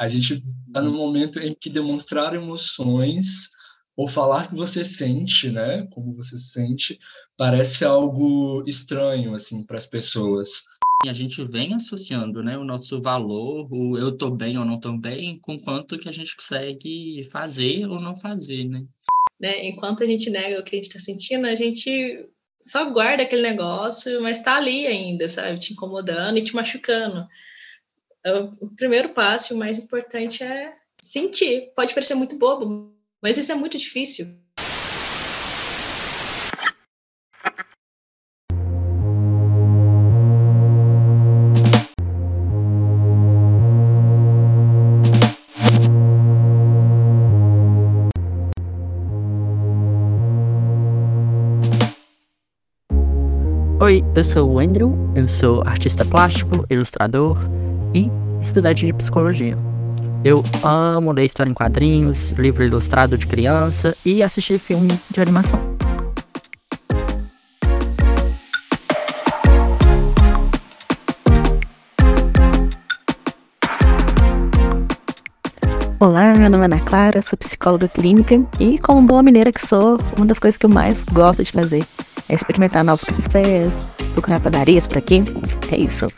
a gente está no momento em que demonstrar emoções ou falar que você sente, né, como você sente, parece algo estranho assim para as pessoas. E a gente vem associando, né, o nosso valor, o eu tô bem ou não tô bem, com quanto que a gente consegue fazer ou não fazer, né? né? Enquanto a gente nega o que a gente está sentindo, a gente só guarda aquele negócio, mas está ali ainda, sabe? Te incomodando e te machucando. O primeiro passo, o mais importante é sentir. Pode parecer muito bobo, mas isso é muito difícil. Oi, eu sou o Andrew, eu sou artista plástico, ilustrador e estudante de psicologia. Eu amo ler história em quadrinhos, livro ilustrado de criança e assistir filme de animação. Olá, meu nome é Ana Clara, sou psicóloga clínica e, como boa mineira que sou, uma das coisas que eu mais gosto de fazer é experimentar novos cafés, procurar padarias por aqui. É isso.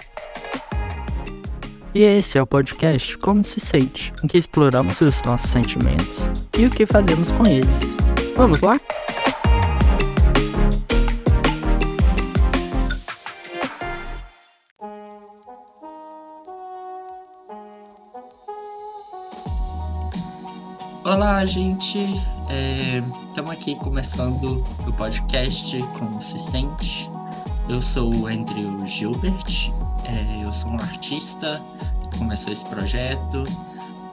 E esse é o podcast Como Se Sente, em que exploramos os nossos sentimentos e o que fazemos com eles. Vamos lá? Olá, gente. Estamos é, aqui começando o podcast Como Se Sente. Eu sou o Andrew Gilbert. É, eu sou um artista que começou esse projeto.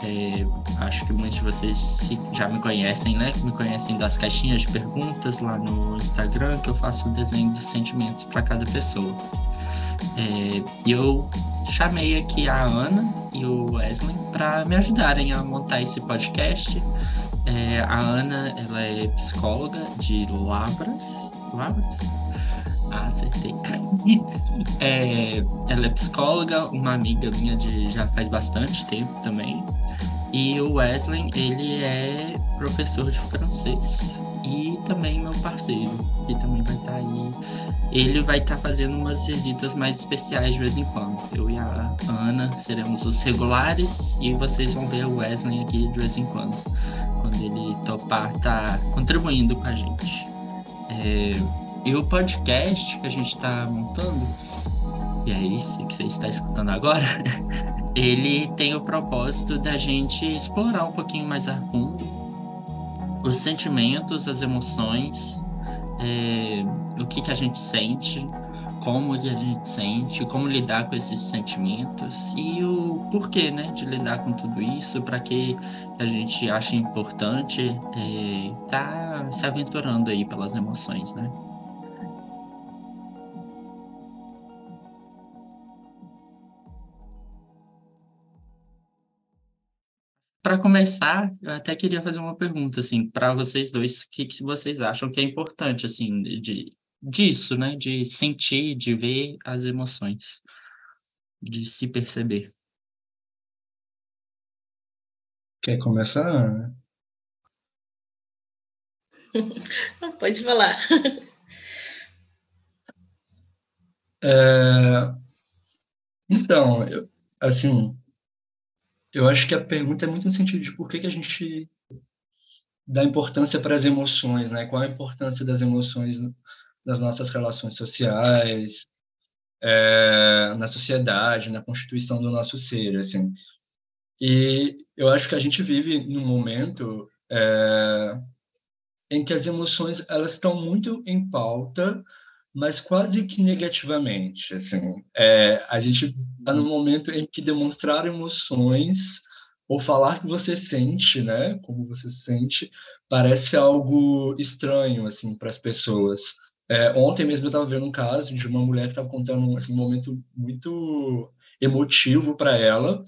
É, acho que muitos de vocês já me conhecem, né? Me conhecem das caixinhas de perguntas lá no Instagram, que eu faço o desenho dos sentimentos para cada pessoa. É, e eu chamei aqui a Ana e o Wesley para me ajudarem a montar esse podcast. É, a Ana, ela é psicóloga de Lavras. Lavras? Ah, acertei. é, ela é psicóloga, uma amiga minha de já faz bastante tempo também. E o Wesley, ele é professor de francês e também meu parceiro, que também vai estar tá aí. Ele vai estar tá fazendo umas visitas mais especiais de vez em quando. Eu e a Ana seremos os regulares e vocês vão ver o Wesley aqui de vez em quando, quando ele topar tá contribuindo com a gente. É, e o podcast que a gente está montando, e é isso que você está escutando agora, ele tem o propósito da gente explorar um pouquinho mais a fundo os sentimentos, as emoções, é, o que, que a gente sente, como que a gente sente, como lidar com esses sentimentos e o porquê, né, de lidar com tudo isso, para que a gente acha importante é, tá se aventurando aí pelas emoções, né? Para começar, eu até queria fazer uma pergunta assim para vocês dois, o que, que vocês acham que é importante assim de disso, né, de sentir, de ver as emoções, de se perceber. Quer começar? Pode falar. É, então, eu, assim, eu acho que a pergunta é muito no sentido de por que, que a gente dá importância para as emoções, né? Qual a importância das emoções nas nossas relações sociais, é, na sociedade, na constituição do nosso ser, assim. E eu acho que a gente vive num momento é, em que as emoções elas estão muito em pauta mas quase que negativamente. Assim, é, a gente está no momento em que demonstrar emoções ou falar que você sente, né, como você sente, parece algo estranho assim para as pessoas. É, ontem mesmo eu estava vendo um caso de uma mulher que estava contando assim, um momento muito emotivo para ela,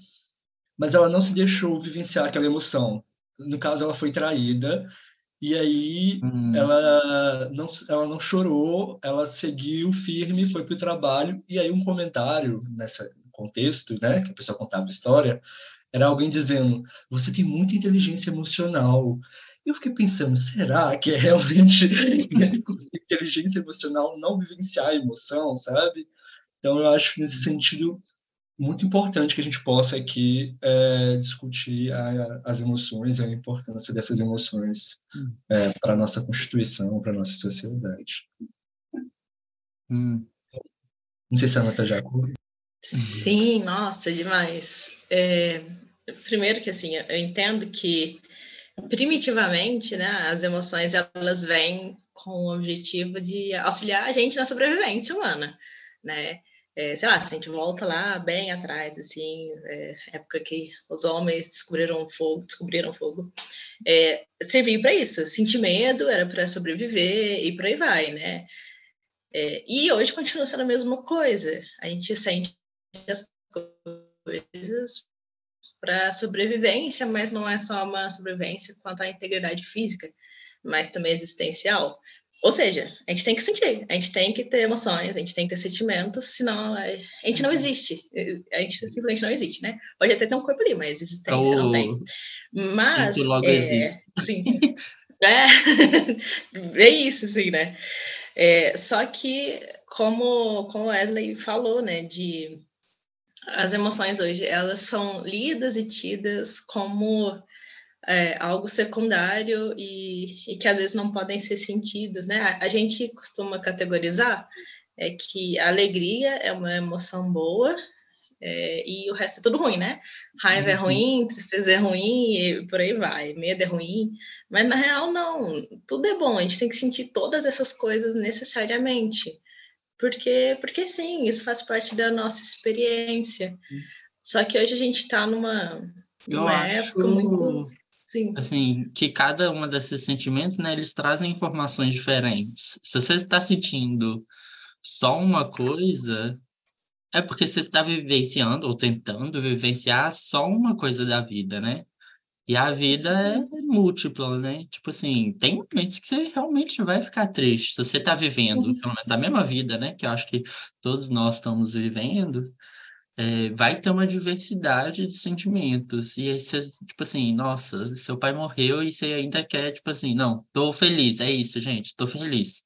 mas ela não se deixou vivenciar aquela emoção. No caso, ela foi traída e aí hum. ela, não, ela não chorou, ela seguiu firme, foi para o trabalho. E aí um comentário nesse contexto, né, que a pessoa contava a história, era alguém dizendo: você tem muita inteligência emocional. E eu fiquei pensando: será que é realmente inteligência emocional não vivenciar a emoção, sabe? Então, eu acho nesse sentido muito importante que a gente possa aqui é, discutir a, as emoções, a importância dessas emoções hum. é, para a nossa Constituição, para a nossa sociedade. Hum. Não sei se a Ana está já Sim, nossa, demais. É, primeiro que assim, eu entendo que primitivamente, né, as emoções elas vêm com o objetivo de auxiliar a gente na sobrevivência humana, né? É, sei lá, se a gente volta lá bem atrás, assim, é, época que os homens descobriram fogo, descobriram fogo, é, para isso. Sentir medo era para sobreviver e por aí vai, né? É, e hoje continua sendo a mesma coisa. A gente sente as coisas para sobrevivência, mas não é só uma sobrevivência quanto à integridade física, mas também existencial. Ou seja, a gente tem que sentir, a gente tem que ter emoções, a gente tem que ter sentimentos, senão a gente não existe. A gente simplesmente não existe, né? Pode até ter um corpo ali, mas existência oh, não tem. Mas. Logo é, existe. Sim. é, é isso, sim, né? É, só que, como, como Wesley falou, né, de as emoções hoje, elas são lidas e tidas como é, algo secundário e, e, que às vezes não podem ser sentidos, né? A, a, gente costuma categorizar é que a alegria é uma emoção boa é, e o resto é tudo ruim, né? Raiva é uhum. é ruim, tristeza é ruim e por aí vai, medo é ruim, mas na real não, tudo é bom, a gente tem que sentir todas essas coisas necessariamente, porque, porque sim, isso faz parte da nossa experiência. Uhum. Só que hoje a gente está numa, numa época muito Sim. Assim, que cada uma desses sentimentos, né, eles trazem informações diferentes. Se você está sentindo só uma coisa, é porque você está vivenciando ou tentando vivenciar só uma coisa da vida, né? E a vida Sim. é múltipla, né? Tipo assim, tem momentos que você realmente vai ficar triste. Se você está vivendo, pelo menos a mesma vida, né? Que eu acho que todos nós estamos vivendo, é, vai ter uma diversidade de sentimentos. E aí você, tipo assim, nossa, seu pai morreu e você ainda quer, tipo assim, não, tô feliz, é isso, gente, tô feliz.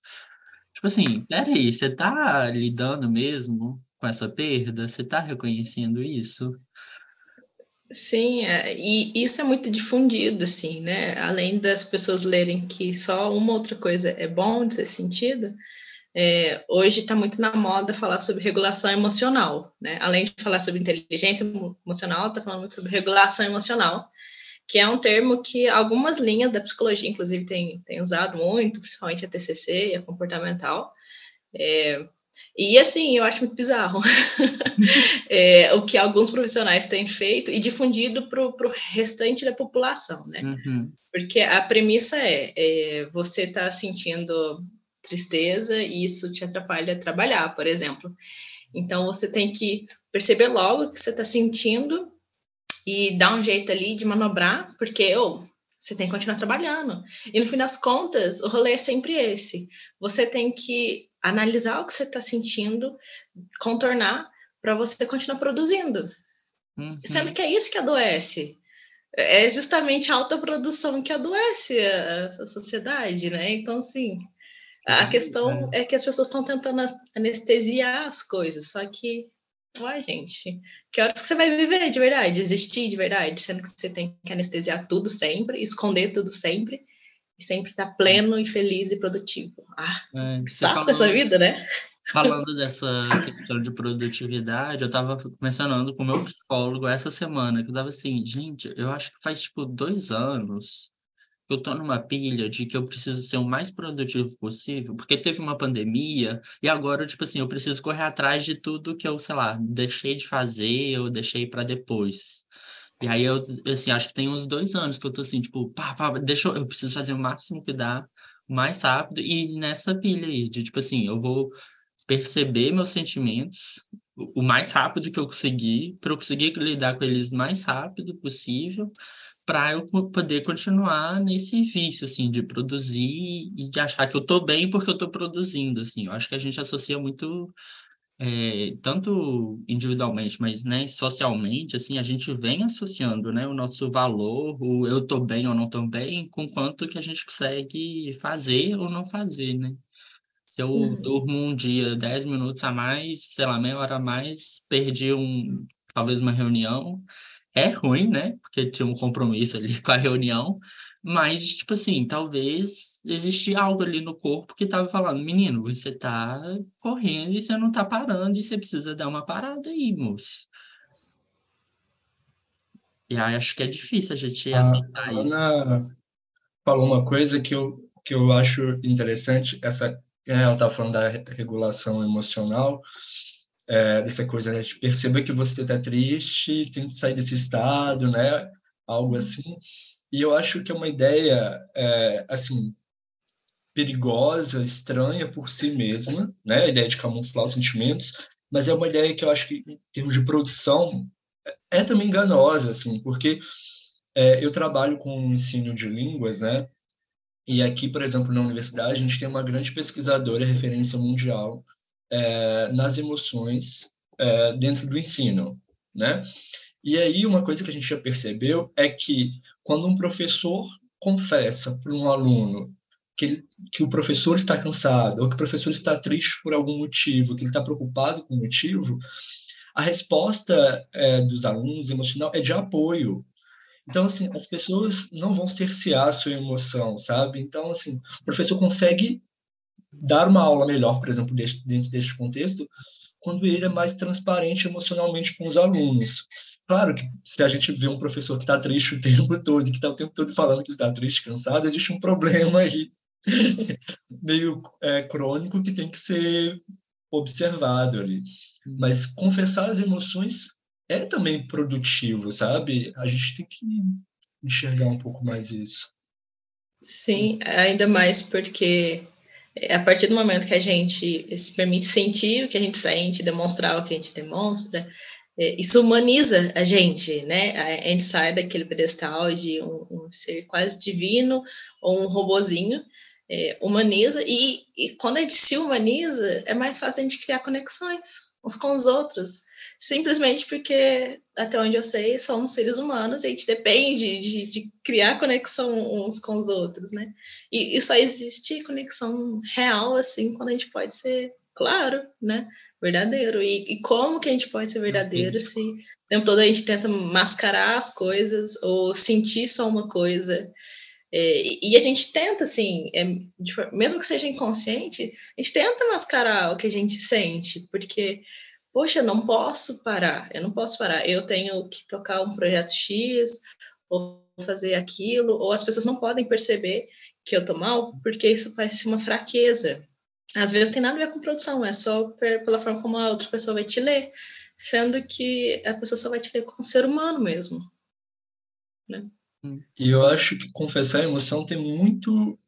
Tipo assim, peraí, você tá lidando mesmo com essa perda? Você tá reconhecendo isso? Sim, é, e isso é muito difundido, assim, né? Além das pessoas lerem que só uma outra coisa é bom de ser sentido, é, hoje está muito na moda falar sobre regulação emocional, né? Além de falar sobre inteligência emocional, está falando muito sobre regulação emocional, que é um termo que algumas linhas da psicologia, inclusive, têm tem usado muito, principalmente a TCC e a comportamental. É, e assim, eu acho muito bizarro é, o que alguns profissionais têm feito e difundido para o restante da população, né? Uhum. Porque a premissa é, é você está sentindo tristeza e isso te atrapalha a trabalhar, por exemplo. Então você tem que perceber logo o que você está sentindo e dar um jeito ali de manobrar, porque oh, você tem que continuar trabalhando. E no fim das contas, o rolê é sempre esse. Você tem que analisar o que você está sentindo, contornar para você continuar produzindo. Uhum. Sendo que é isso que adoece. É justamente a alta produção que adoece a, a sociedade, né? Então, assim, a uhum, questão é. é que as pessoas estão tentando anestesiar as coisas, só que, uai, gente, que horas que você vai viver de verdade, existir de verdade, sendo que você tem que anestesiar tudo sempre, esconder tudo sempre, e sempre estar pleno e feliz e produtivo. Ah, é, saco falando, essa vida, né? Falando dessa questão de produtividade, eu estava mencionando com o meu psicólogo essa semana, que eu tava assim, gente, eu acho que faz, tipo, dois anos eu tô numa pilha de que eu preciso ser o mais produtivo possível, porque teve uma pandemia e agora, tipo assim, eu preciso correr atrás de tudo que eu, sei lá, deixei de fazer, eu deixei para depois. E aí eu, assim, acho que tem uns dois anos que eu tô assim, tipo, pá, pá, deixa eu, eu preciso fazer o máximo que dá, mais rápido, e nessa pilha aí, de tipo assim, eu vou perceber meus sentimentos o mais rápido que eu conseguir, para eu conseguir lidar com eles o mais rápido possível, para eu poder continuar nesse vício, assim, de produzir e de achar que eu tô bem porque eu tô produzindo, assim. Eu acho que a gente associa muito é, tanto individualmente, mas né, socialmente, assim, a gente vem associando né, o nosso valor, o eu tô bem ou não tô bem, com quanto que a gente consegue fazer ou não fazer, né? Se eu Uhum. durmo um dia 10 minutos a mais, sei lá, meia hora a mais, perdi um, talvez uma reunião, é ruim, né? Porque tinha um compromisso ali com a reunião, mas, tipo assim, talvez existia algo ali no corpo que estava falando, menino, você tá correndo e você não tá parando, e você precisa dar uma parada aí, moço. E aí acho que é difícil a gente A aceitar isso. Ana falou uma coisa que eu, que eu acho interessante, essa, ela está falando da regulação emocional, é, dessa coisa, né, de perceba que você está triste, tente sair desse estado, né, algo assim, e eu acho que é uma ideia, é, assim, perigosa, estranha por si mesma, né, a ideia de camuflar os sentimentos, mas é uma ideia que eu acho que, em termos de produção, é também enganosa, assim, porque é, eu trabalho com ensino de línguas, né? E aqui, por exemplo, na universidade, a gente tem uma grande pesquisadora, referência mundial, é, nas emoções é, dentro do ensino, né? E aí, uma coisa que a gente já percebeu é que quando um professor confessa para um aluno que, ele, que o professor está cansado, ou que o professor está triste por algum motivo, que ele está preocupado com o motivo, a resposta é, dos alunos emocional é de apoio. Então, assim, as pessoas não vão cercear a sua emoção, sabe? Então, assim, o professor consegue dar uma aula melhor, por exemplo, dentro deste contexto, quando ele é mais transparente emocionalmente com os alunos. Claro que se a gente vê um professor que está triste o tempo todo, que está o tempo todo falando que está triste, cansado, existe um problema aí meio é, crônico que tem que ser observado ali. Mas confessar as emoções é também produtivo, sabe? A gente tem que enxergar um pouco mais isso. Sim, ainda mais porque a partir do momento que a gente se permite sentir o que a gente sente, demonstrar o que a gente demonstra, isso humaniza a gente, né? A gente sai daquele pedestal de um, um ser quase divino ou um robozinho, é, humaniza, e, e quando a gente se humaniza, é mais fácil a gente criar conexões uns com os outros simplesmente porque, até onde eu sei, somos seres humanos e a gente depende de, de criar conexão uns com os outros, né? E, e, só existe conexão real, assim, quando a gente pode ser, claro, né? Verdadeiro. E, e como que a gente pode ser verdadeiro se o tempo todo a gente tenta mascarar as coisas ou sentir só uma coisa? É, e a gente tenta, assim, é, mesmo que seja inconsciente, a gente tenta mascarar o que a gente sente, porque poxa, eu não posso parar, eu não posso parar, eu tenho que tocar um projeto X, ou fazer aquilo, ou as pessoas não podem perceber que eu tô mal, porque isso parece uma fraqueza. Às vezes tem nada a ver com produção, é só pela forma como a outra pessoa vai te ler, sendo que a pessoa só vai te ler como ser humano mesmo. Né? E eu acho que confessar a emoção tem muito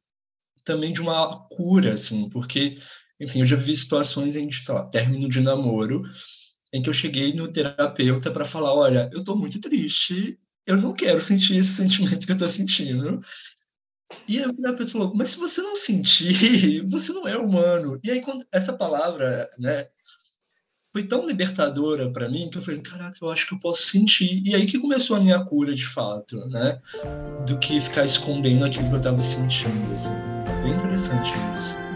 também de uma cura, assim, porque enfim, eu já vi situações em, sei lá, término de namoro, em que eu cheguei no terapeuta para falar: olha, eu estou muito triste, eu não quero sentir esse sentimento que eu estou sentindo. E aí o terapeuta falou: mas se você não sentir, você não é humano. E aí, quando essa palavra, né, foi tão libertadora para mim que eu falei: caraca, eu acho que eu posso sentir. E aí que começou a minha cura de fato, né? Do que ficar escondendo aquilo que eu estava sentindo. Assim. Bem interessante isso.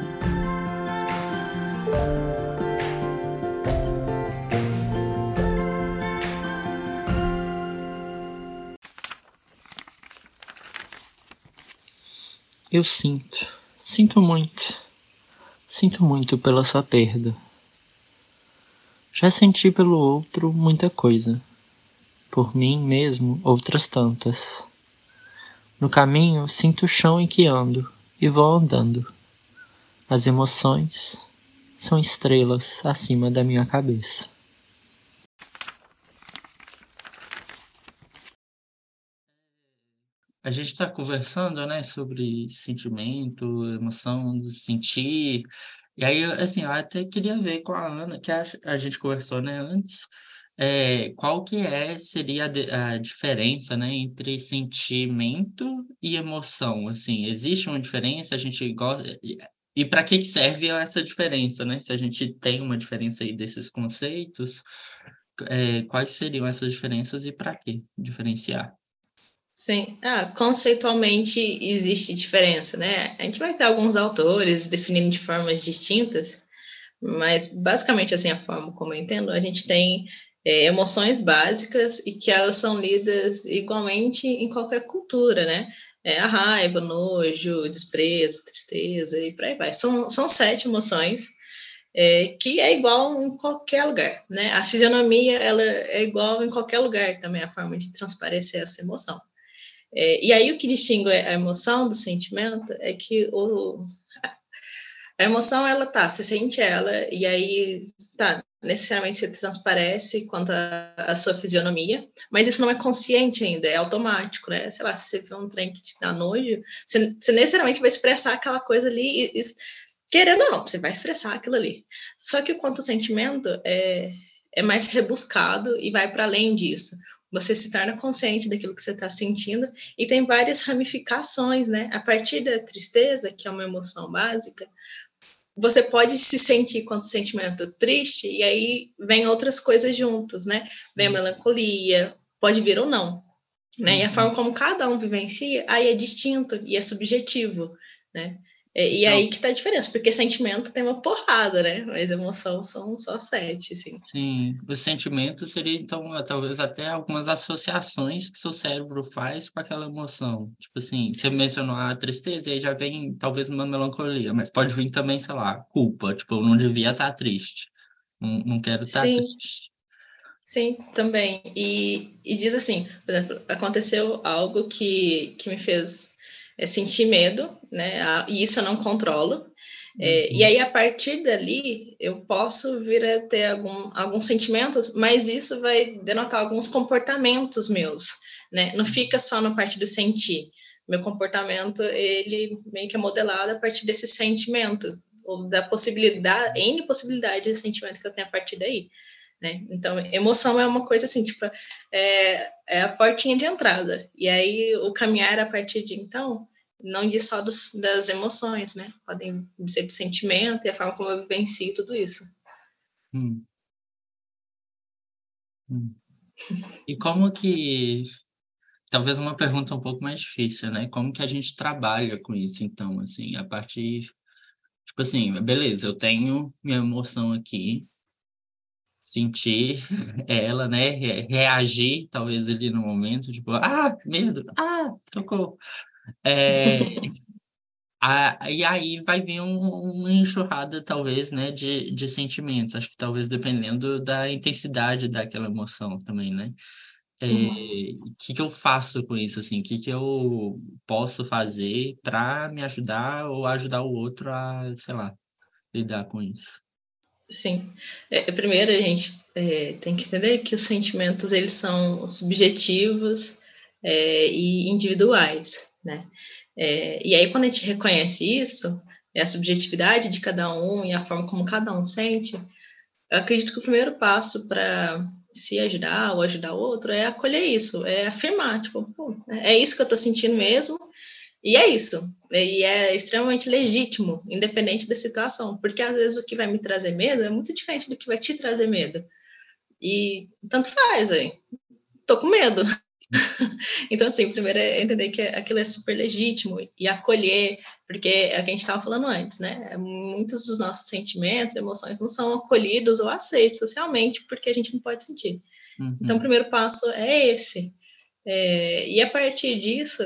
Eu sinto, sinto muito, sinto muito pela sua perda. Já senti pelo outro muita coisa, por mim mesmo outras tantas. No caminho sinto o chão em que ando e vou andando. As emoções são estrelas acima da minha cabeça. A gente está conversando, né, sobre sentimento, emoção, sentir. E aí, assim, eu até queria ver com a Ana, que a, a gente conversou, né, antes, é, qual que é, seria a, a, diferença, né, entre sentimento e emoção, assim, existe uma diferença, a gente gosta, e para que serve essa diferença, né? Se a gente tem uma diferença aí desses conceitos, é, quais seriam essas diferenças e para que diferenciar? Sim, ah, conceitualmente existe diferença, né? A gente vai ter alguns autores definindo de formas distintas, mas basicamente assim a forma como eu entendo, a gente tem é, emoções básicas e que elas são lidas igualmente em qualquer cultura, né? É, a raiva, nojo, desprezo, tristeza e por aí vai. São, são sete emoções é, que é igual em qualquer lugar, né? A fisionomia ela é igual em qualquer lugar também, a forma de transparecer essa emoção. É, e aí o que distingue a emoção do sentimento é que o, a emoção ela tá, você sente ela e aí tá, necessariamente se transparece quanto à sua fisionomia, mas isso não é consciente ainda, é automático, né? Sei lá, se você vê um trem que te dá nojo, você, você necessariamente vai expressar aquela coisa ali, e, e, querendo ou não, você vai expressar aquilo ali. Só que o quanto o sentimento é, é mais rebuscado e vai para além disso. Você se torna consciente daquilo que você está sentindo e tem várias ramificações, né? A partir da tristeza, que é uma emoção básica, você pode se sentir quanto sentimento triste, e aí vem outras coisas juntos, né? Vem a uhum. melancolia, pode vir ou não, né? E a uhum. forma como cada um vivencia, aí é distinto e é subjetivo, né? E, aí que tá a diferença, porque sentimento tem uma porrada, né? Mas emoção são só sete, assim. Sim, o sentimento seria, então, talvez até algumas associações que seu cérebro faz com aquela emoção. Tipo assim, você mencionou a tristeza, e aí já vem talvez uma melancolia, mas pode vir também, sei lá, culpa. Tipo, eu não devia estar triste. Não, não quero estar Sim. triste. Sim, também. E, e diz assim, por exemplo, aconteceu algo que, que me fez é sentir medo, né? E isso eu não controlo. É, uhum. E aí, a partir dali, eu posso vir a ter algum, alguns sentimentos, mas isso vai denotar alguns comportamentos meus, né? Não fica só na parte do sentir. Meu comportamento, ele meio que é modelado a partir desse sentimento, ou da possibilidade, N possibilidade de sentimento que eu tenho a partir daí. Né? Então, emoção é uma coisa assim, tipo, é, é a portinha de entrada. E aí, o caminhar a partir de então, não diz só dos, das emoções, né? Podem dizer do sentimento e a forma como eu vivencio tudo isso. Hum. Hum. E como que. Talvez uma pergunta um pouco mais difícil, né? Como que a gente trabalha com isso, então, assim, a partir. Tipo assim, beleza, eu tenho minha emoção aqui, sentir ela, né? Reagir, talvez ali no momento, tipo, ah, medo, ah, socorro. É, a, e aí vai vir um, uma enxurrada, talvez, né, de, de sentimentos. Acho que talvez dependendo da intensidade daquela emoção também, né? O é, uhum. que, que eu faço com isso, assim? O que, que eu posso fazer para me ajudar ou ajudar o outro a, sei lá, lidar com isso? Sim. É, primeiro, a gente é, tem que entender que os sentimentos, eles são subjetivos é, e individuais né? É, e aí, quando a gente reconhece isso, é a subjetividade de cada um e a forma como cada um sente, eu acredito que o primeiro passo para se ajudar ou ajudar o outro é acolher isso, é afirmar, tipo, é isso que eu estou sentindo mesmo, e é isso. E é extremamente legítimo, independente da situação, porque às vezes o que vai me trazer medo é muito diferente do que vai te trazer medo. E tanto faz, aí. Tô com medo. então, assim, primeiro é entender que aquilo é super legítimo e acolher, porque é o que a gente estava falando antes, né? Muitos dos nossos sentimentos, emoções não são acolhidos ou aceitos socialmente porque a gente não pode sentir. Uhum. Então, o primeiro passo é esse. É, e a partir disso,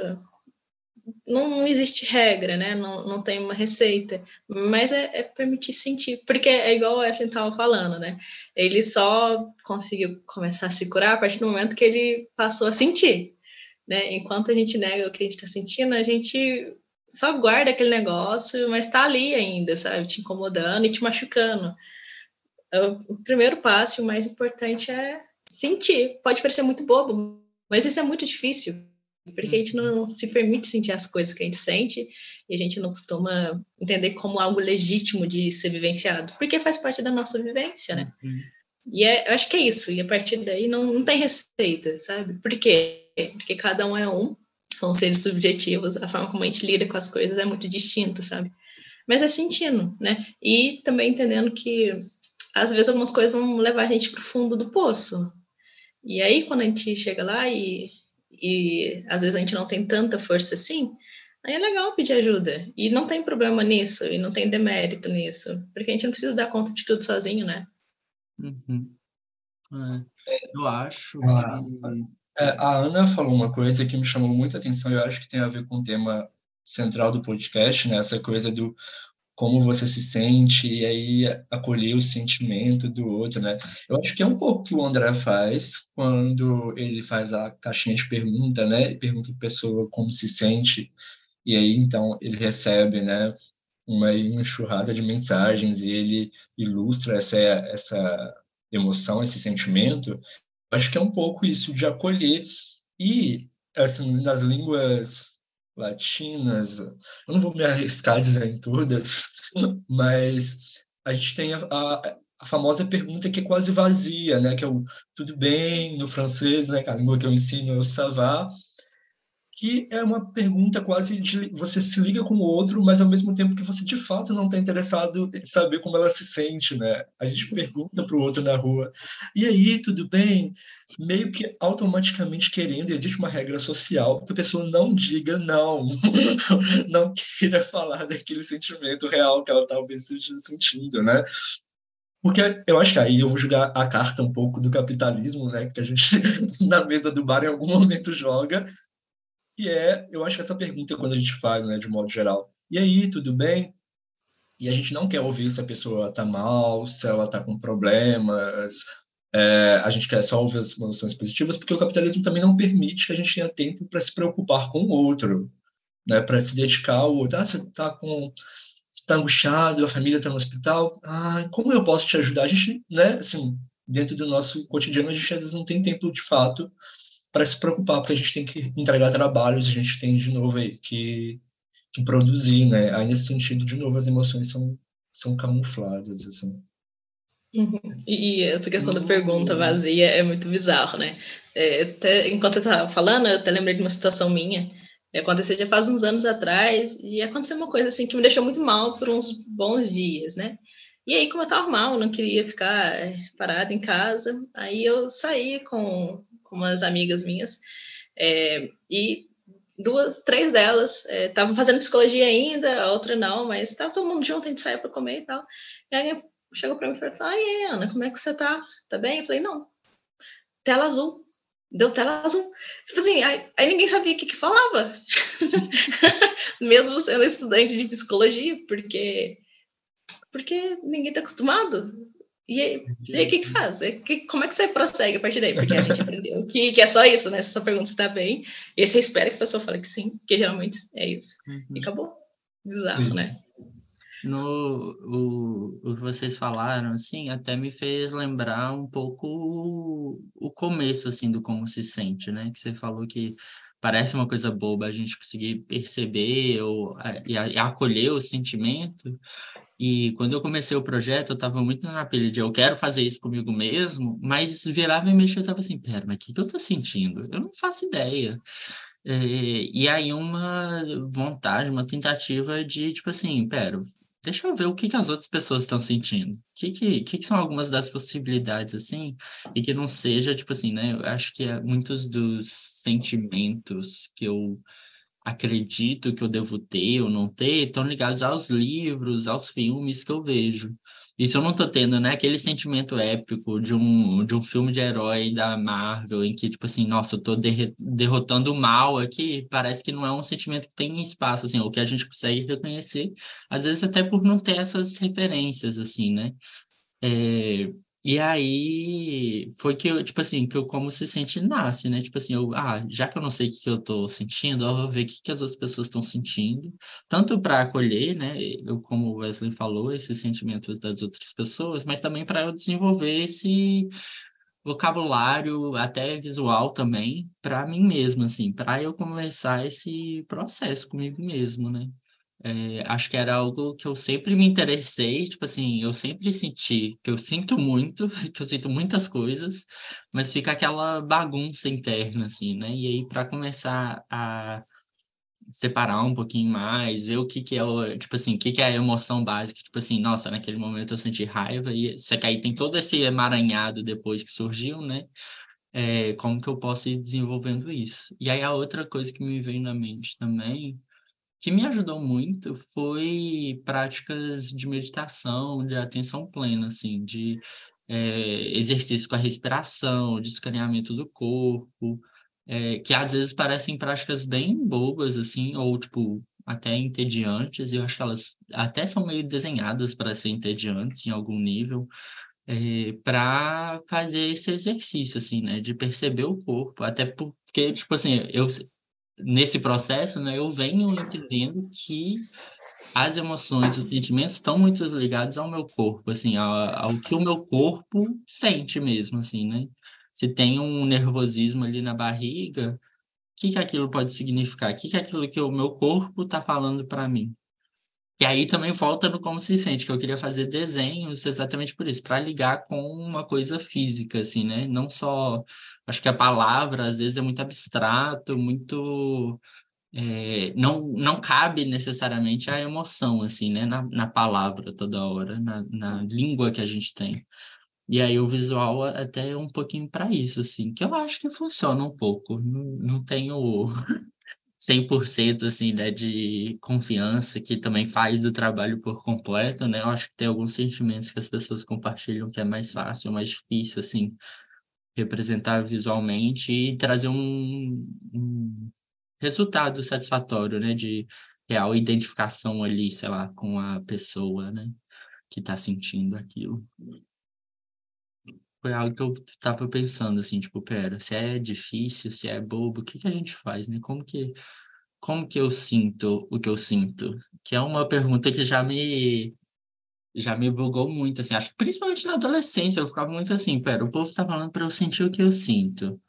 não, existe regra, né? Não, não tem uma receita, mas é, é permitir sentir, porque é igual essa gente estava falando, né? Ele só conseguiu começar a se curar a partir do momento que ele passou a sentir, né? Enquanto a gente nega o que a gente está sentindo, a gente só guarda aquele negócio, mas está ali ainda, sabe? Te incomodando e te machucando. O primeiro passo, o mais importante é sentir. Pode parecer muito bobo, mas isso é muito difícil porque a gente não se permite sentir as coisas que a gente sente e a gente não costuma entender como algo legítimo de ser vivenciado, porque faz parte da nossa vivência, né? Uhum. E é, eu acho que é isso, e a partir daí não, não tem receita, sabe? Por quê? Porque cada um é um, são seres subjetivos, a forma como a gente lida com as coisas é muito distinta, sabe? mas é sentindo, né? E também entendendo que às vezes algumas coisas vão levar a gente para o fundo do poço. E aí, quando a gente chega lá e, e às vezes a gente não tem tanta força assim, aí é legal pedir ajuda. E não tem problema nisso, e não tem demérito nisso, porque a gente não precisa dar conta de tudo sozinho, né? Uhum. É, eu acho ah, que... É, a Ana falou uma coisa que me chamou muita atenção, eu acho que tem a ver com o tema central do podcast, né? Essa coisa do como você se sente e aí acolher o sentimento do outro, né? Eu acho que é um pouco que o André faz quando ele faz a caixinha de pergunta, né? Pergunta a pessoa como se sente e aí então ele recebe, né? Uma enxurrada de mensagens e ele ilustra essa essa emoção, esse sentimento. Eu acho que é um pouco isso de acolher e assim nas línguas latinas. Eu não vou me arriscar a dizer em todas, mas a gente tem a, a, a, famosa pergunta que é quase vazia, né? Que é o tudo bem no francês, né? Que a língua que eu ensino é o va, que é uma pergunta quase de você se liga com o outro, mas ao mesmo tempo que você de fato não está interessado em saber como ela se sente, né? A gente pergunta para o outro na rua, e aí, tudo bem? Meio que automaticamente querendo, existe uma regra social que a pessoa não diga não, não queira falar daquele sentimento real que ela talvez esteja sentindo, né? Porque eu acho que aí eu vou jogar a carta um pouco do capitalismo, né? Que a gente na mesa do bar em algum momento joga, e é, eu acho que essa pergunta é quando a gente faz, né, de modo geral. E aí, tudo bem? E a gente não quer ouvir se a pessoa está mal, se ela está com problemas. É, a gente quer só ouvir as emoções positivas, porque o capitalismo também não permite que a gente tenha tempo para se preocupar com o outro, né, para se dedicar ao outro. Ah, você está com está angustiado, a família está no hospital. Ah, como eu posso te ajudar? A gente, né, assim, dentro do nosso cotidiano, a gente às vezes não tem tempo de fato para se preocupar, porque a gente tem que entregar trabalhos, a gente tem de novo aí que, que produzir, né? Aí nesse sentido, de novo, as emoções são, são camufladas, assim. Uhum. E essa questão da pergunta vazia é muito bizarro, né? É, até, enquanto você estava falando, eu até lembrei de uma situação minha. Aconteceu já faz uns anos atrás, e aconteceu uma coisa assim que me deixou muito mal por uns bons dias, né? E aí, como eu estava mal, não queria ficar é, parada em casa, aí eu saí com com umas amigas minhas, é, e duas, três delas estavam é, fazendo psicologia ainda, a outra não, mas estava todo mundo junto, a gente saía para comer e tal. E aí chegou para mim e falou: Ai, Ana, como é que você tá? Tá bem? Eu falei: Não, tela azul. Deu tela azul. Tipo assim, aí, aí ninguém sabia o que, que falava. Mesmo sendo estudante de psicologia, porque porque ninguém está acostumado. E aí, o que que faz? É que, como é que você prossegue a partir daí? Porque a gente aprendeu que, que é só isso, né? Você só pergunta se está bem, e aí você espera que a pessoa fale que sim, porque geralmente é isso. Uhum. E acabou. Bizarro, sim. né? No, o, o que vocês falaram, assim, até me fez lembrar um pouco o, o começo, assim, do como se sente, né? Que você falou que parece uma coisa boba a gente conseguir perceber ou, e, e acolher o sentimento, e quando eu comecei o projeto, eu estava muito na pilha de eu quero fazer isso comigo mesmo, mas virava e mexia, eu estava assim, pera, mas o que, que eu estou sentindo? Eu não faço ideia. É, e aí uma vontade, uma tentativa de, tipo assim, pera, deixa eu ver o que, que as outras pessoas estão sentindo. O que, que, que, que são algumas das possibilidades, assim, e que não seja, tipo assim, né? Eu acho que é muitos dos sentimentos que eu acredito que eu devo ter ou não ter, estão ligados aos livros, aos filmes que eu vejo. E se eu não estou tendo, né, aquele sentimento épico de um, de um filme de herói da Marvel, em que, tipo assim, nossa, eu estou derrotando o mal aqui, parece que não é um sentimento que tem espaço, assim, ou que a gente consegue reconhecer, às vezes até por não ter essas referências, assim, né? É, e aí foi que eu, tipo assim, que eu como se sente nasce, né? Tipo assim, eu, ah, já que eu não sei o que eu tô sentindo, eu vou ver o que, que as outras pessoas estão sentindo, tanto para acolher, né? Eu, como o Wesley falou, esses sentimentos das outras pessoas, mas também para eu desenvolver esse vocabulário até visual também para mim mesmo, assim, para eu começar esse processo comigo mesmo, né? É, acho que era algo que eu sempre me interessei, tipo assim, eu sempre senti que eu sinto muito, que eu sinto muitas coisas, mas fica aquela bagunça interna, assim, né? E aí, para começar a separar um pouquinho mais, ver o que que é o, tipo assim, o que que é a emoção básica, tipo assim, nossa, naquele momento eu senti raiva e só que aí tem todo esse emaranhado depois que surgiu, né? É, como que eu posso ir desenvolvendo isso? E aí a outra coisa que me veio na mente também, que me ajudou muito, foi práticas de meditação, de atenção plena, assim, de é, exercício com a respiração, de escaneamento do corpo, é, que às vezes parecem práticas bem bobas, assim, ou tipo, até entediantes, eu acho que elas até são meio desenhadas para ser entediantes em algum nível, é, para fazer esse exercício, assim, né, de perceber o corpo, até porque, tipo assim, eu, nesse processo, né, eu venho entendendo que as emoções, os sentimentos estão muito ligados ao meu corpo, assim, ao, ao que o meu corpo sente mesmo, assim, né? Se tem um nervosismo ali na barriga, o que, que aquilo pode significar? O que, que aquilo que o meu corpo está falando para mim? E aí também volta no como se sente, que eu queria fazer desenhos exatamente por isso, para ligar com uma coisa física, assim, né? Não só. Acho que a palavra às vezes é muito abstrato, muito. É, não, não cabe necessariamente a emoção, assim, né? Na, na palavra toda hora, na, na língua que a gente tem. E aí o visual até é um pouquinho para isso, assim, que eu acho que funciona um pouco. Não, não tenho 100% assim, né, de confiança que também faz o trabalho por completo, né? Eu acho que tem alguns sentimentos que as pessoas compartilham que é mais fácil, mais difícil, assim, representar visualmente e trazer um, um resultado satisfatório, né, de real identificação ali, sei lá, com a pessoa, né, que está sentindo aquilo foi algo que eu estava pensando, assim, tipo, pera, se é difícil, se é bobo, o que que a gente faz, né? Como que, como que eu sinto o que eu sinto? Que é uma pergunta que já me já me bugou muito, assim, acho que principalmente na adolescência eu ficava muito assim, pera, o povo está falando para eu sentir o que eu sinto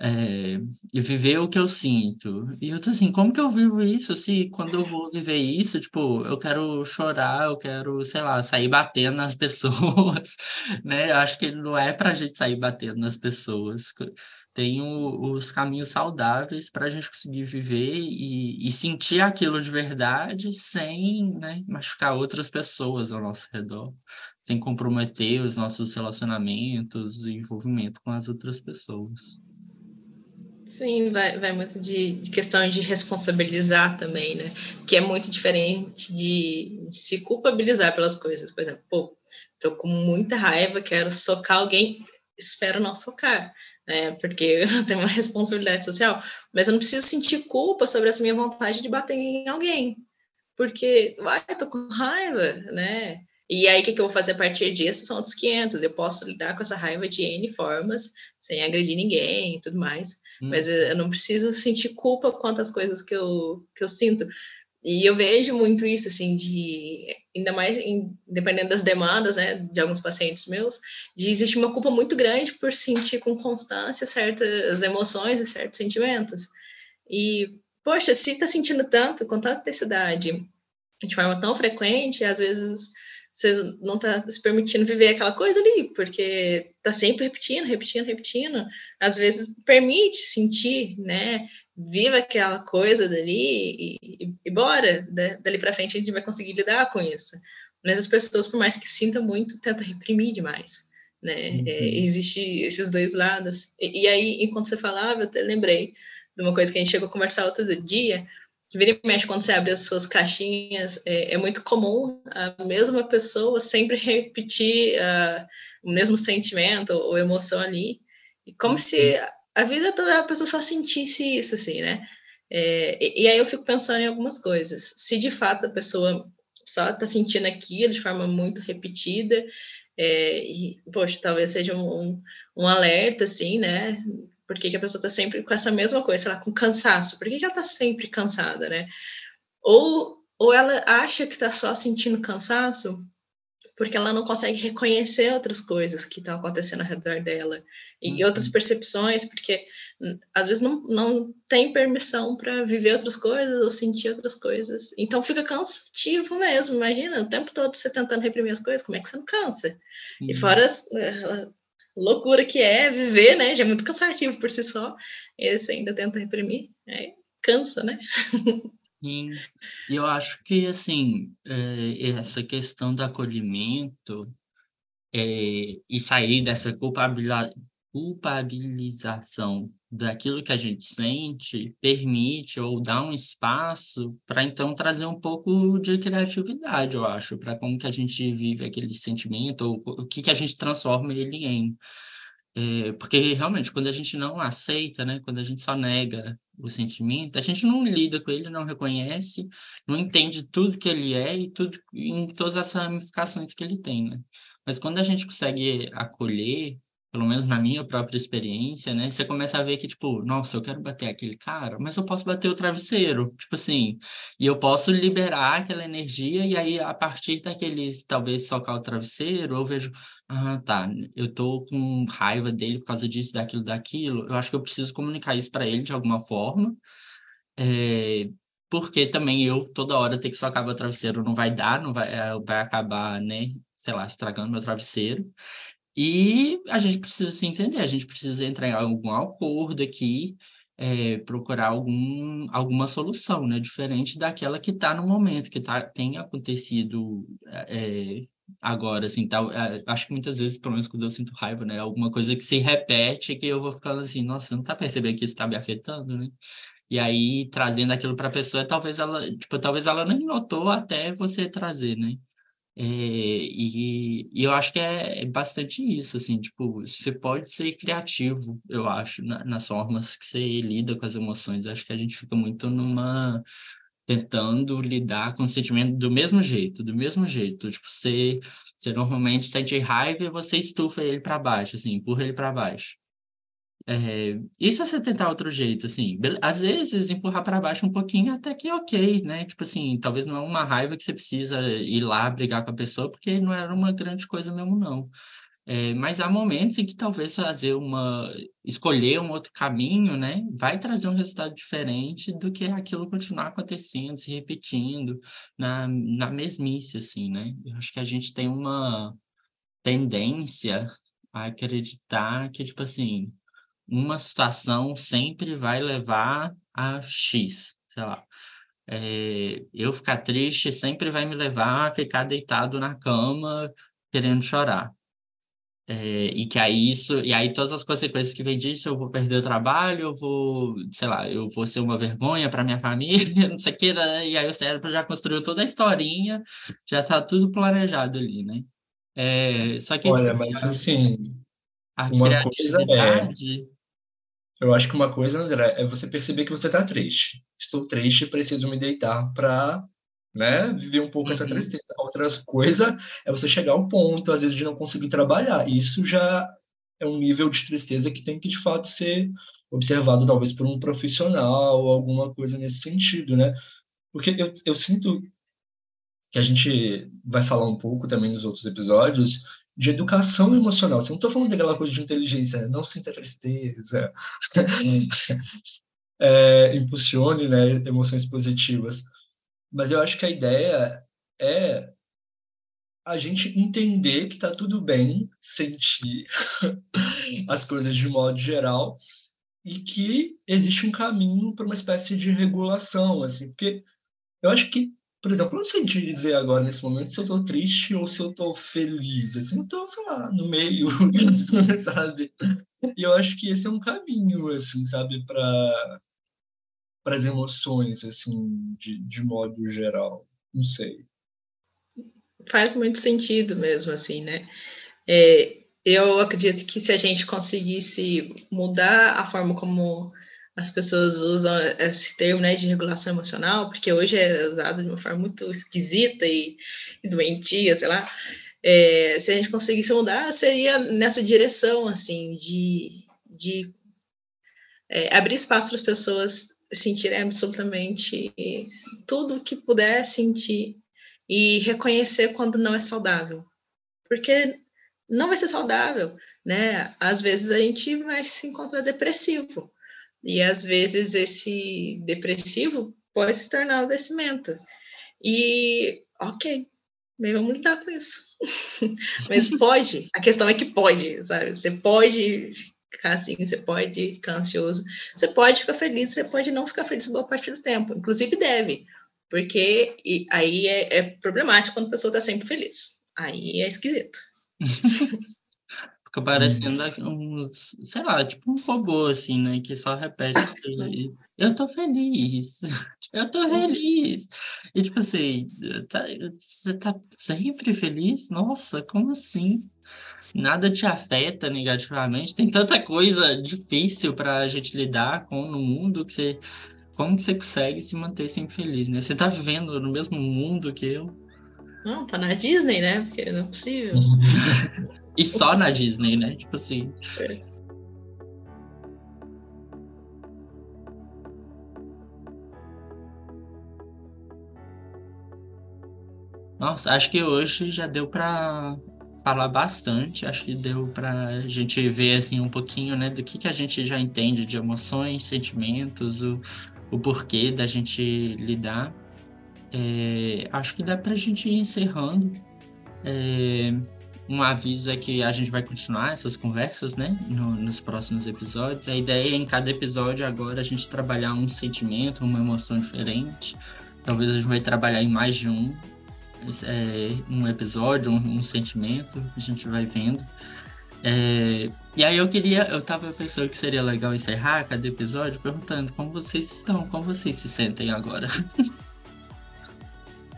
é, viver o que eu sinto. E eu tô assim, como que eu vivo isso se quando eu vou viver isso, tipo, eu quero chorar, eu quero, sei lá, sair batendo nas pessoas, né? Eu acho que não é pra gente sair batendo nas pessoas. Tem o, os caminhos saudáveis para a gente conseguir viver e, e, sentir aquilo de verdade sem né, machucar outras pessoas ao nosso redor, sem comprometer os nossos relacionamentos e envolvimento com as outras pessoas. Sim, vai, vai muito de, de, questão de responsabilizar também, né? Que é muito diferente de, de, se culpabilizar pelas coisas. Por exemplo, pô, tô com muita raiva, quero socar alguém, espero não socar, né? Porque eu tenho uma responsabilidade social, mas eu não preciso sentir culpa sobre essa minha vontade de bater em alguém. Porque, vai, tô com raiva, né? E aí, o que, que eu vou fazer a partir disso? São outros 500. Eu posso lidar com essa raiva de N formas, sem agredir ninguém e tudo mais. Hum. Mas eu não preciso sentir culpa quanto às coisas que eu, que eu sinto. E eu vejo muito isso, assim, de ainda mais em, dependendo das demandas, né, de alguns pacientes meus, de existe uma culpa muito grande por sentir com constância certas emoções e certos sentimentos. E, poxa, se tá sentindo tanto, com tanta intensidade, de forma tão frequente, às vezes você não está se permitindo viver aquela coisa ali, porque está sempre repetindo, repetindo, repetindo. Às vezes permite sentir, né? Viva aquela coisa dali e, e bora, dali para frente a gente vai conseguir lidar com isso. Mas as pessoas, por mais que sintam muito, tentam reprimir demais, né? Uhum. É, existe esses dois lados. E, e aí, enquanto você falava, eu até lembrei de uma coisa que a gente chegou a conversar outro dia, vira e mexe quando você abre as suas caixinhas, é, é muito comum a mesma pessoa sempre repetir uh, o mesmo sentimento ou emoção ali, como uhum. se a vida toda a pessoa só sentisse isso, assim, né? É, e, e, aí eu fico pensando em algumas coisas. Se de fato a pessoa só está sentindo aquilo de forma muito repetida, é, e, poxa, talvez seja um, um alerta, assim, né? Por que, que a pessoa está sempre com essa mesma coisa, sei lá, com cansaço? Por que, que ela está sempre cansada, né? Ou, ou ela acha que está só sentindo cansaço porque ela não consegue reconhecer outras coisas que estão acontecendo ao redor dela e uhum. outras percepções, porque hum, às vezes não, não tem permissão para viver outras coisas ou sentir outras coisas. Então fica cansativo mesmo. Imagina o tempo todo você tentando reprimir as coisas, como é que você não cansa? E fora as, loucura que é viver, né? Já é muito cansativo por si só. Esse ainda tenta reprimir. É cansa, né? Sim, e eu acho que, assim, é, essa questão do acolhimento é, e sair dessa culpabilização daquilo que a gente sente permite ou dá um espaço para então trazer um pouco de criatividade, eu acho, para como que a gente vive aquele sentimento ou o que que a gente transforma ele em. É, porque realmente quando a gente não aceita, né, quando a gente só nega o sentimento, a gente não lida com ele, não reconhece, não entende tudo que ele é e tudo em todas as ramificações que ele tem, né? Mas quando a gente consegue acolher pelo menos na minha própria experiência, né? Você começa a ver que, tipo, nossa, eu quero bater aquele cara, mas eu posso bater o travesseiro, tipo assim, e eu posso liberar aquela energia, e aí, a partir daqueles, talvez, socar o travesseiro, eu vejo, ah, tá, eu tô com raiva dele por causa disso, daquilo, daquilo, eu acho que eu preciso comunicar isso para ele de alguma forma, é, porque também eu, toda hora, ter que socar meu travesseiro não vai dar, não vai, é, vai acabar, né, sei lá, estragando meu travesseiro. E a gente precisa se entender, a gente precisa entrar em algum acordo aqui, é, procurar algum, alguma solução, né? Diferente daquela que está no momento, que tá, tem acontecido é, agora, assim, é, acho que muitas vezes, pelo menos quando eu sinto raiva, né? Alguma coisa que se repete que eu vou ficando assim, nossa, não tá percebendo que isso está me afetando, né? E aí, trazendo aquilo para a pessoa, talvez ela, tipo, talvez ela nem notou até você trazer, né? É, e, e, eu acho que é, é, bastante isso, assim, tipo, você pode ser criativo, eu acho, na, nas formas que você lida com as emoções. Eu acho que a gente fica muito numa. tentando lidar com o sentimento do mesmo jeito, do mesmo jeito. Tipo, você, você normalmente sente raiva e você estufa ele para baixo, assim, empurra ele para baixo. É, e se você tentar outro jeito, assim, às vezes empurrar para baixo um pouquinho até que ok, né? Tipo assim, talvez não é uma raiva que você precisa ir lá brigar com a pessoa, porque não era uma grande coisa mesmo, não. É, mas há momentos em que talvez fazer uma, escolher um outro caminho, né, vai trazer um resultado diferente do que aquilo continuar acontecendo, se repetindo na, na mesmice, assim, né? Eu acho que a gente tem uma tendência a acreditar que, tipo assim, uma situação sempre vai levar a X, sei lá. É, eu ficar triste sempre vai me levar a ficar deitado na cama querendo chorar. É, e que aí isso, e aí todas as consequências que vem disso, eu vou perder o trabalho, eu vou, sei lá, eu vou ser uma vergonha para minha família, não sei o que, né? e aí o cérebro já construiu toda a historinha, já está tudo planejado ali, né? É, só que Olha, mas assim, uma coisa é eu acho que uma coisa, André, é você perceber que você está triste. Estou triste, preciso me deitar para né, viver um pouco uhum. essa tristeza. Outra coisa é você chegar ao ponto, às vezes, de não conseguir trabalhar. Isso já é um nível de tristeza que tem que, de fato, ser observado, talvez, por um profissional ou alguma coisa nesse sentido, né? Porque eu, eu sinto que a gente vai falar um pouco também nos outros episódios, de educação emocional. Você não estou falando daquela coisa de inteligência, não sinta tristeza, é, impulsione né, emoções positivas. Mas eu acho que a ideia é a gente entender que está tudo bem sentir as coisas de modo geral e que existe um caminho para uma espécie de regulação, assim, porque eu acho que por exemplo, eu não sei te dizer agora, nesse momento, se eu tô triste ou se eu tô feliz. Assim, eu tô, sei lá, no meio, sabe? E eu acho que esse é um caminho, assim, sabe, para para as emoções, assim, de, de modo geral. Não sei. Faz muito sentido mesmo, assim, né? É, eu acredito que se a gente conseguisse mudar a forma como as pessoas usam esse termo né, de regulação emocional, porque hoje é usado de uma forma muito esquisita e, e doentia, sei lá. É, se a gente conseguisse mudar, seria nessa direção, assim, de, de é, abrir espaço para as pessoas sentirem absolutamente tudo o que puder sentir e reconhecer quando não é saudável. Porque não vai ser saudável, né? Às vezes a gente vai se encontrar depressivo, e às vezes esse depressivo pode se tornar um adoecimento. E, ok, vamos lidar com isso. Mas pode, a questão é que pode, sabe? Você pode ficar assim, você pode ficar ansioso, você pode ficar feliz, você pode não ficar feliz boa parte do tempo, inclusive deve, porque aí é, é problemático quando a pessoa está sempre feliz, aí é esquisito. Fica parecendo um, sei lá, tipo um robô, assim, né? Que só repete, eu tô feliz, eu tô feliz. E tipo assim, tá, você tá sempre feliz? Nossa, como assim? Nada te afeta negativamente. Tem tanta coisa difícil para a gente lidar com no mundo que você. Como que você consegue se manter sempre feliz, né? Você tá vivendo no mesmo mundo que eu. Não, tá na Disney, né? Porque não é possível. e só na Disney, né? Tipo assim. É. Nossa, acho que hoje já deu para falar bastante. Acho que deu para a gente ver assim um pouquinho, né, do que que a gente já entende de emoções, sentimentos, o, o porquê da gente lidar. É, acho que dá para a gente ir encerrando. É, um aviso é que a gente vai continuar essas conversas, né, no, nos próximos episódios. A ideia é em cada episódio agora a gente trabalhar um sentimento, uma emoção diferente. Talvez a gente vai trabalhar em mais de um é, um episódio, um, um, sentimento, a gente vai vendo. É, e aí eu queria, eu tava pensando que seria legal encerrar cada episódio perguntando como vocês estão, como vocês se sentem agora.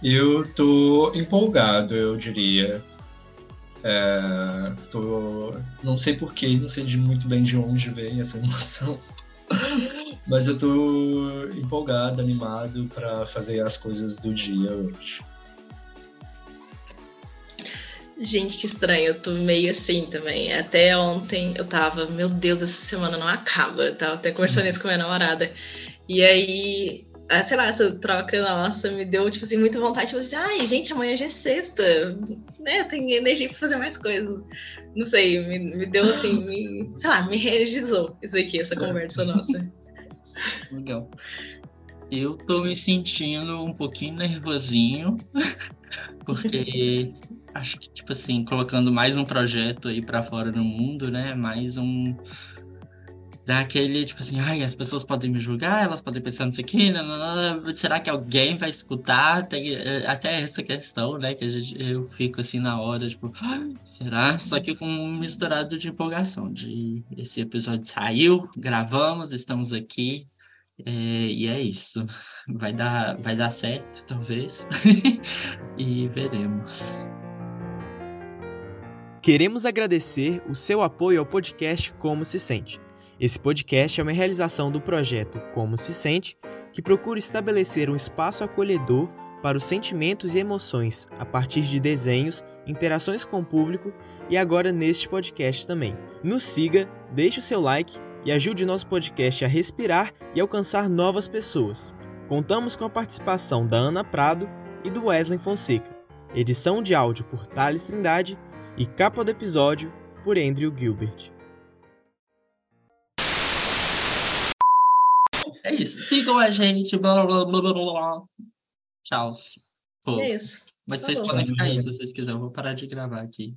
Eu tô empolgado, eu diria. É, tô, não sei porquê, não sei de muito bem de onde vem essa emoção, mas eu tô empolgado, animado para fazer as coisas do dia hoje. Gente, que estranho, eu tô meio assim também. Até ontem eu tava, meu Deus, essa semana não acaba. Eu tava até conversando isso com minha namorada. E aí, sei lá, essa troca nossa me deu, tipo assim, muita vontade. Tipo, ai, gente, amanhã já é sexta, né? Tem energia pra fazer mais coisas. Não sei, me, me deu assim, me, sei lá, me reenergizou isso aqui, essa conversa nossa. Legal. Eu tô me sentindo um pouquinho nervosinho, porque acho que, tipo assim, colocando mais um projeto aí para fora do mundo, né? Mais um. Daquele, tipo assim, ai, as pessoas podem me julgar, elas podem pensar nisso aqui, será que alguém vai escutar? Tem eh, até essa questão, né? Que a gente, eu fico assim na hora, tipo, será? Só que com um misturado de empolgação, de esse episódio saiu, gravamos, estamos aqui, é, e é isso. Vai dar, vai dar certo, talvez. e veremos. Queremos agradecer o seu apoio ao podcast Como Se Sente. Esse podcast é uma realização do projeto Como Se Sente, que procura estabelecer um espaço acolhedor para os sentimentos e emoções a partir de desenhos, interações com o público e agora neste podcast também. Nos siga, deixe o seu like e ajude nosso podcast a respirar e alcançar novas pessoas. Contamos com a participação da Ana Prado e do Wesley Fonseca. Edição de áudio por Thales Trindade e capa do episódio por Andrew Gilbert. É isso. Sigam a gente. Blá, blá, blá, blá, blá. Tchau. Pô. É isso. Mas tá vocês bom. podem ficar aí se vocês quiserem. Eu vou parar de gravar aqui.